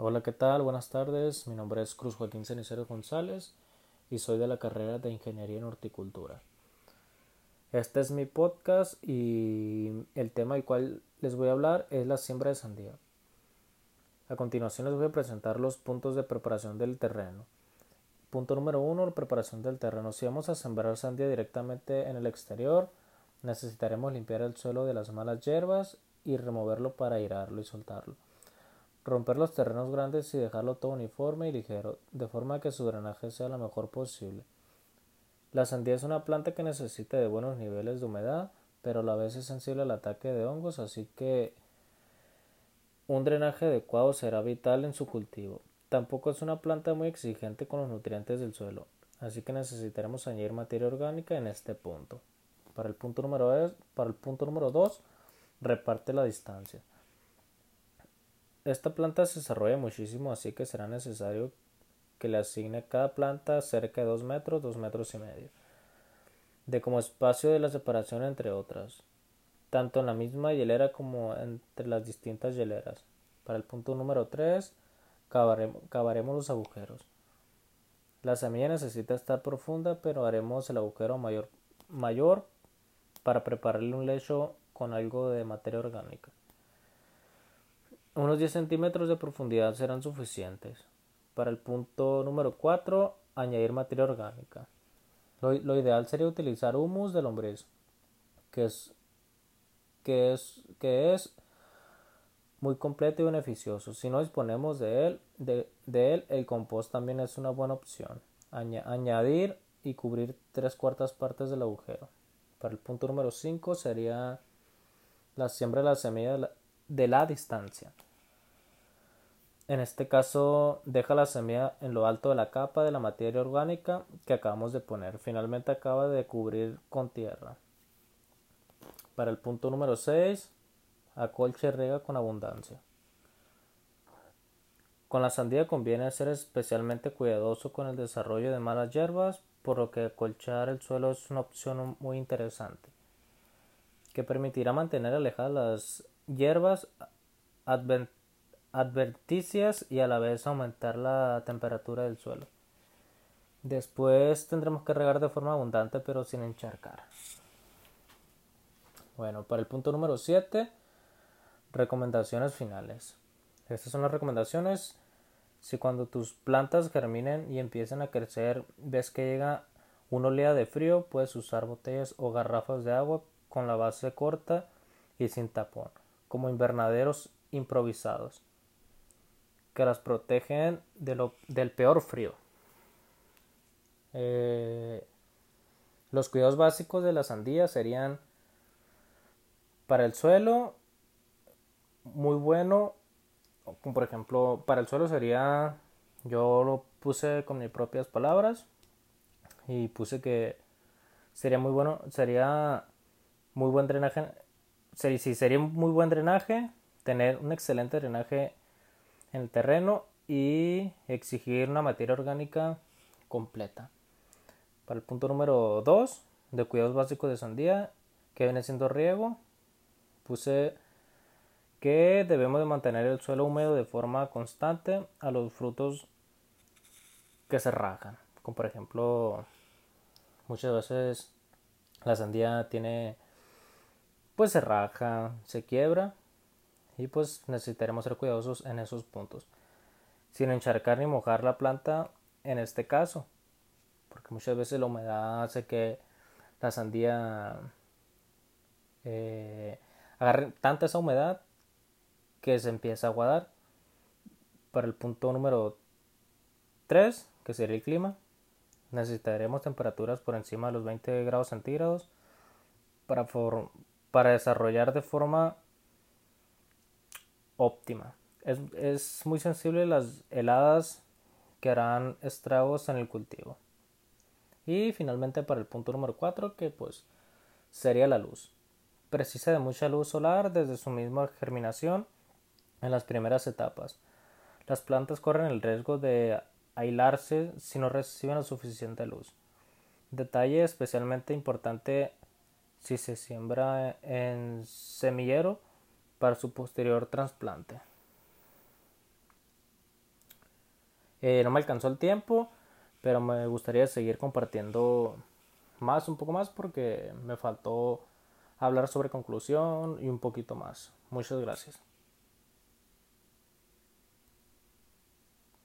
Hola, ¿qué tal? Buenas tardes. Mi nombre es Cruz Joaquín Cenicero González y soy de la carrera de Ingeniería en Horticultura. Este es mi podcast y el tema del cual les voy a hablar es la siembra de sandía. A continuación les voy a presentar los puntos de preparación del terreno. Punto número uno, la preparación del terreno. Si vamos a sembrar sandía directamente en el exterior, necesitaremos limpiar el suelo de las malas hierbas y removerlo para airarlo y soltarlo. Romper los terrenos grandes y dejarlo todo uniforme y ligero, de forma que su drenaje sea lo mejor posible. La sandía es una planta que necesita de buenos niveles de humedad, pero a la vez es sensible al ataque de hongos, así que un drenaje adecuado será vital en su cultivo. Tampoco es una planta muy exigente con los nutrientes del suelo, así que necesitaremos añadir materia orgánica en este punto. Para el punto número, para el punto número 2, reparte la distancia. Esta planta se desarrolla muchísimo, así que será necesario que le asigne cada planta cerca de 2 metros, 2 metros y medio, de como espacio de la separación entre otras, tanto en la misma hielera como entre las distintas hieleras. Para el punto número 3, cavaremos, cavaremos los agujeros. La semilla necesita estar profunda, pero haremos el agujero mayor, mayor para prepararle un lecho con algo de materia orgánica. Unos 10 centímetros de profundidad serán suficientes. Para el punto número 4, añadir materia orgánica. Lo, ideal sería utilizar humus de lombriz, que es, que es, que es muy completo y beneficioso. Si no disponemos de él, de, él, el compost también es una buena opción. añadir y cubrir tres cuartas partes del agujero. Para el punto número 5 sería la siembra de la semilla de la distancia. En este caso, deja la semilla en lo alto de la capa de la materia orgánica que acabamos de poner. Finalmente acaba de cubrir con tierra. Para el punto número 6, acolche riega con abundancia. Con la sandía conviene ser especialmente cuidadoso con el desarrollo de malas hierbas, por lo que acolchar el suelo es una opción muy interesante, que permitirá mantener alejadas las hierbas advent adverticias y a la vez aumentar la temperatura del suelo. Después tendremos que regar de forma abundante pero sin encharcar. Bueno, para el punto número 7, recomendaciones finales. Estas son las recomendaciones. Si cuando tus plantas germinen y empiecen a crecer ves que llega una oleada de frío, puedes usar botellas o garrafas de agua con la base corta y sin tapón, como invernaderos improvisados que las protegen de lo, del peor frío. Eh, los cuidados básicos de la sandía serían para el suelo muy bueno por ejemplo para el suelo sería yo lo puse con mis propias palabras y puse que sería muy bueno sería muy buen drenaje si sería muy buen drenaje tener un excelente drenaje en el terreno y exigir una materia orgánica completa. Para el punto número 2 de cuidados básicos de sandía, que viene siendo riego, puse que debemos de mantener el suelo húmedo de forma constante a los frutos que se rajan, como por ejemplo muchas veces la sandía tiene pues se raja, se quiebra y pues necesitaremos ser cuidadosos en esos puntos. Sin encharcar ni mojar la planta en este caso porque muchas veces la humedad hace que la sandía eh, agarre tanta esa humedad que se empieza a aguadar. Para el punto número 3 que sería el clima necesitaremos temperaturas por encima de los 20 grados centígrados para, para desarrollar de forma óptima. Es, muy sensible a las heladas que harán estragos en el cultivo. Y finalmente para el punto número 4 que pues sería la luz. Precisa de mucha luz solar desde su misma germinación en las primeras etapas. Las plantas corren el riesgo de aislarse si no reciben la suficiente luz. Detalle especialmente importante si se siembra en semillero para su posterior trasplante. Eh, no me alcanzó el tiempo, pero me gustaría seguir compartiendo más, un poco más, porque me faltó hablar sobre conclusión y un poquito más. Muchas gracias.